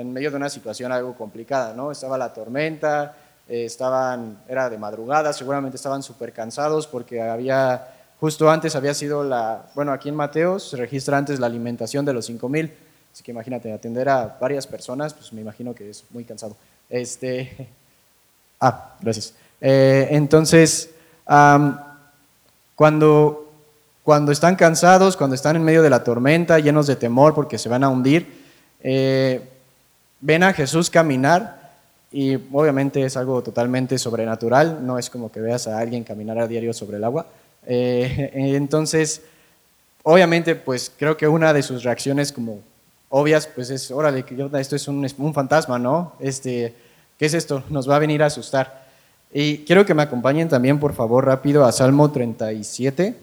en medio de una situación algo complicada, ¿no? Estaba la tormenta, eh, estaban, era de madrugada, seguramente estaban súper cansados porque había, justo antes había sido la, bueno, aquí en Mateo se registra antes la alimentación de los 5000, así que imagínate, atender a varias personas, pues me imagino que es muy cansado. Este, ah, gracias. Eh, entonces, cuando, cuando están cansados, cuando están en medio de la tormenta, llenos de temor porque se van a hundir, eh, ven a Jesús caminar y obviamente es algo totalmente sobrenatural, no es como que veas a alguien caminar a diario sobre el agua. Eh, entonces, obviamente, pues creo que una de sus reacciones como obvias, pues es, órale, esto es un, un fantasma, ¿no? Este, ¿Qué es esto? Nos va a venir a asustar. Y quiero que me acompañen también, por favor, rápido a Salmo 37,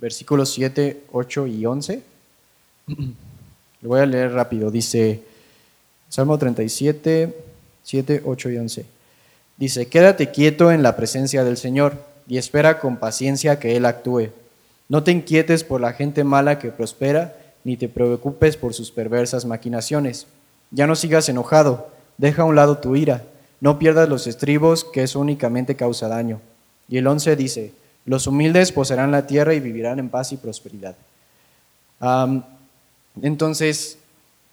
versículos 7, 8 y 11. Lo voy a leer rápido. Dice, Salmo 37, 7, 8 y 11. Dice, quédate quieto en la presencia del Señor y espera con paciencia que Él actúe. No te inquietes por la gente mala que prospera, ni te preocupes por sus perversas maquinaciones. Ya no sigas enojado, deja a un lado tu ira, no pierdas los estribos, que eso únicamente causa daño. Y el 11 dice, los humildes poseerán la tierra y vivirán en paz y prosperidad. entonces,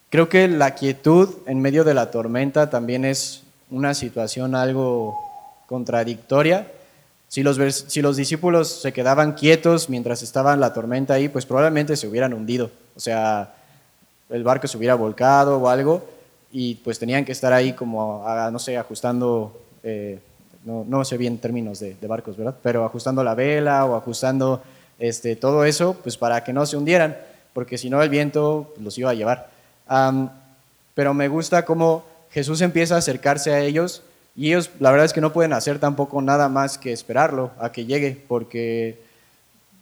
Creo que la quietud en medio de la tormenta también es una situación algo contradictoria. Si los, si los discípulos se quedaban quietos mientras estaba la tormenta ahí, pues probablemente se hubieran hundido. O sea, el barco se hubiera volcado o algo y pues tenían que estar ahí como, no sé, ajustando, eh, no, sé bien términos de, de, barcos, ¿verdad? Pero ajustando la vela o ajustando este, todo eso, pues para que no se hundieran, porque si no el viento los iba a llevar pero me gusta cómo Jesús empieza a acercarse a ellos y ellos la verdad es que no pueden hacer tampoco nada más que esperarlo a que llegue porque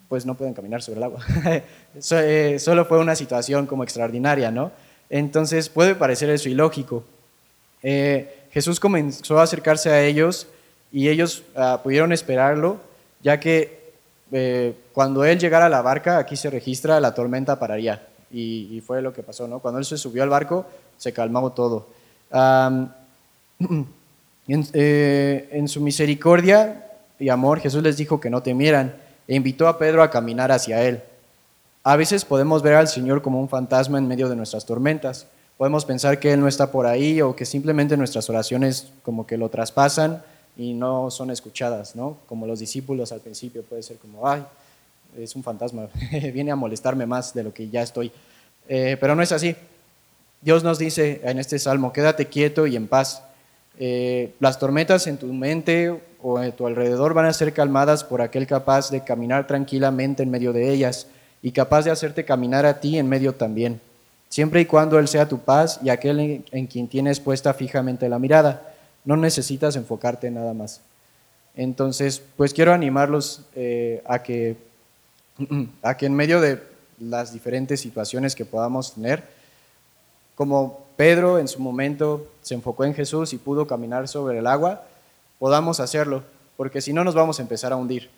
pues no pueden caminar sobre el agua. Eh, solo fue una situación como extraordinaria, ¿no? Entonces puede parecer eso ilógico. Eh, Jesús comenzó a acercarse a ellos y ellos ah, pudieron esperarlo, ya que eh, cuando él llegara a la barca, aquí se registra, la tormenta pararía y, fue lo que pasó, ¿no? Cuando él se subió al barco, se calmó todo. Eh, en, su misericordia y amor, Jesús les dijo que no temieran e invitó a Pedro a caminar hacia él. A veces podemos ver al Señor como un fantasma en medio de nuestras tormentas. Podemos pensar que Él no está por ahí o que simplemente nuestras oraciones como que lo traspasan y no son escuchadas, ¿no? Como los discípulos al principio puede ser como, ay, es un fantasma, viene a molestarme más de lo que ya estoy. Eh, pero no es así. Dios nos dice en este salmo, quédate quieto y en paz. Eh, las tormentas en tu mente o en tu alrededor van a ser calmadas por aquel capaz de caminar tranquilamente en medio de ellas y capaz de hacerte caminar a ti en medio también, siempre y cuando Él sea tu paz y aquel en, quien tienes puesta fijamente la mirada. No necesitas enfocarte en nada más. Entonces, pues quiero animarlos eh, a que a que en medio de las diferentes situaciones que podamos tener, como Pedro en su momento se enfocó en Jesús y pudo caminar sobre el agua, podamos hacerlo, porque si no nos vamos a empezar a hundir.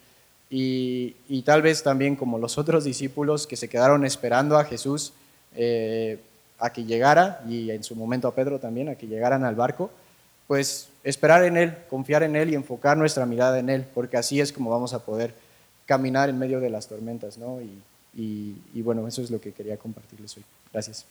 Y, tal vez también como los otros discípulos que se quedaron esperando a Jesús eh, a que llegara, y en su momento a Pedro también, a que llegaran al barco, pues esperar en Él, confiar en Él y enfocar nuestra mirada en Él, porque así es como vamos a poder caminar en medio de las tormentas, ¿no? Y, y, bueno, eso es lo que quería compartirles hoy. Gracias.